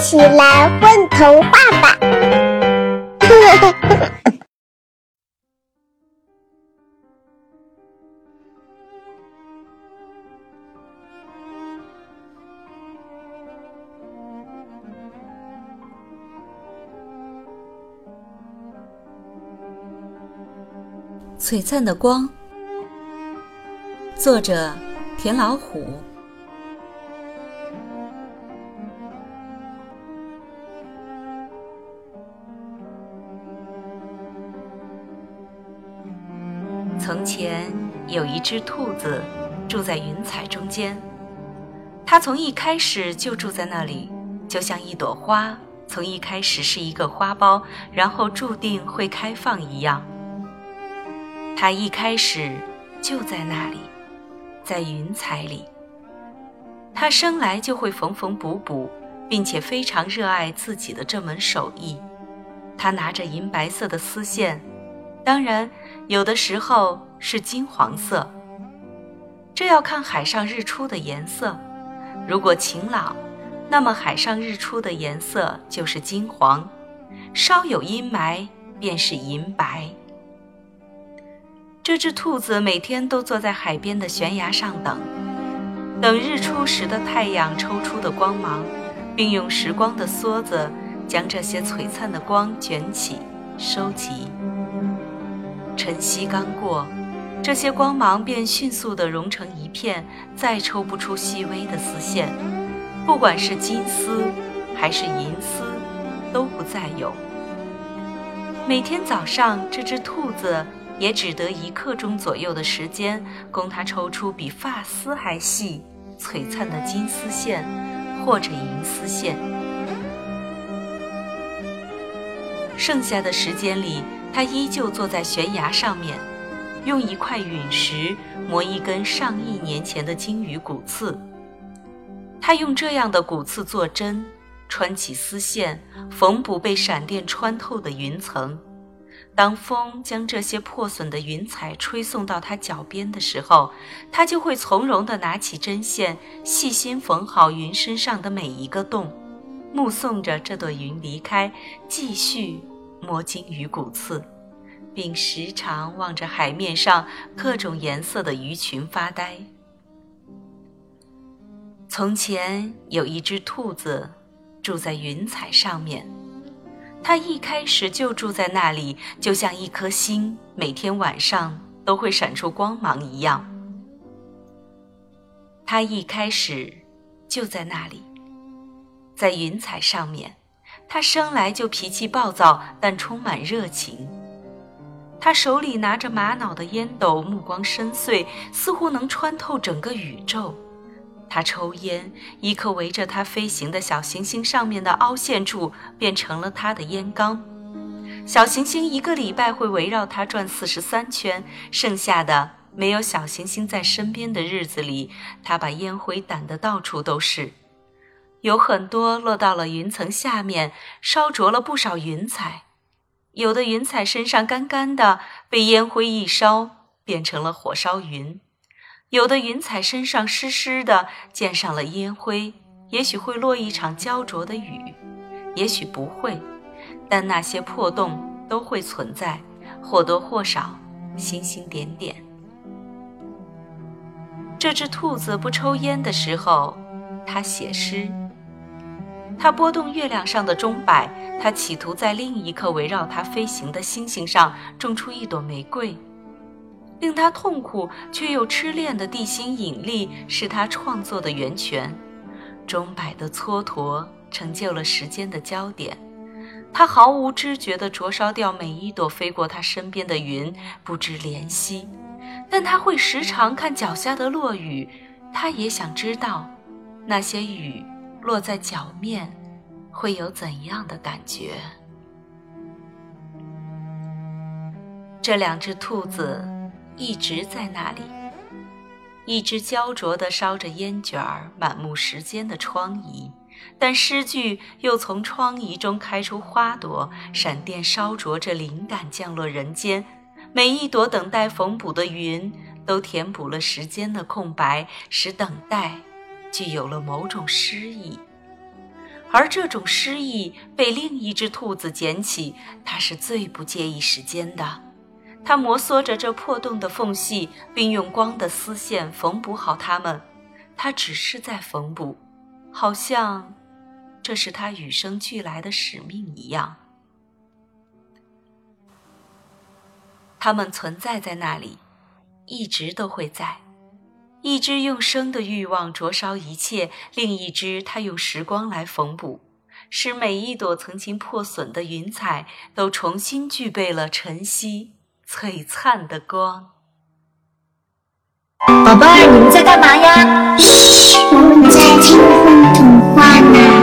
起来问童话吧！璀璨的光，作者田老虎。从前有一只兔子住在云彩中间，它从一开始就住在那里，就像一朵花从一开始是一个花苞，然后注定会开放一样。它一开始就在那里，在云彩里。它生来就会缝缝补补，并且非常热爱自己的这门手艺。它拿着银白色的丝线。当然，有的时候是金黄色。这要看海上日出的颜色。如果晴朗，那么海上日出的颜色就是金黄；稍有阴霾，便是银白。这只兔子每天都坐在海边的悬崖上等，等日出时的太阳抽出的光芒，并用时光的梭子将这些璀璨的光卷起、收集。晨曦刚过，这些光芒便迅速地融成一片，再抽不出细微的丝线。不管是金丝还是银丝，都不再有。每天早上，这只兔子也只得一刻钟左右的时间，供它抽出比发丝还细、璀璨的金丝线或者银丝线。剩下的时间里，他依旧坐在悬崖上面，用一块陨石磨一根上亿年前的鲸鱼骨刺。他用这样的骨刺做针，穿起丝线，缝补被闪电穿透的云层。当风将这些破损的云彩吹送到他脚边的时候，他就会从容地拿起针线，细心缝好云身上的每一个洞，目送着这朵云离开，继续。摸金鱼骨刺，并时常望着海面上各种颜色的鱼群发呆。从前有一只兔子，住在云彩上面。它一开始就住在那里，就像一颗星，每天晚上都会闪出光芒一样。它一开始就在那里，在云彩上面。他生来就脾气暴躁，但充满热情。他手里拿着玛瑙的烟斗，目光深邃，似乎能穿透整个宇宙。他抽烟，一颗围着他飞行的小行星上面的凹陷处变成了他的烟缸。小行星一个礼拜会围绕他转四十三圈，剩下的没有小行星在身边的日子里，他把烟灰掸得到处都是。有很多落到了云层下面，烧灼了不少云彩。有的云彩身上干干的，被烟灰一烧，变成了火烧云；有的云彩身上湿湿的，溅上了烟灰，也许会落一场焦灼的雨，也许不会。但那些破洞都会存在，或多或少，星星点点。这只兔子不抽烟的时候，它写诗。它拨动月亮上的钟摆，它企图在另一颗围绕它飞行的星星上种出一朵玫瑰。令他痛苦却又痴恋的地心引力是他创作的源泉。钟摆的蹉跎成就了时间的焦点。他毫无知觉地灼烧掉每一朵飞过他身边的云，不知怜惜。但他会时常看脚下的落雨，他也想知道那些雨。落在脚面，会有怎样的感觉？这两只兔子一直在那里，一只焦灼地烧着烟卷儿，满目时间的疮痍；但诗句又从疮痍中开出花朵，闪电烧灼着灵感降落人间。每一朵等待缝补的云，都填补了时间的空白，使等待。具有了某种诗意，而这种诗意被另一只兔子捡起，它是最不介意时间的。它摩挲着这破洞的缝隙，并用光的丝线缝补好它们。它只是在缝补，好像这是它与生俱来的使命一样。它们存在在那里，一直都会在。一只用生的欲望灼烧一切，另一只它用时光来缝补，使每一朵曾经破损的云彩都重新具备了晨曦璀璨的光。宝贝儿，你们在干嘛呀？我们在听风童话呢。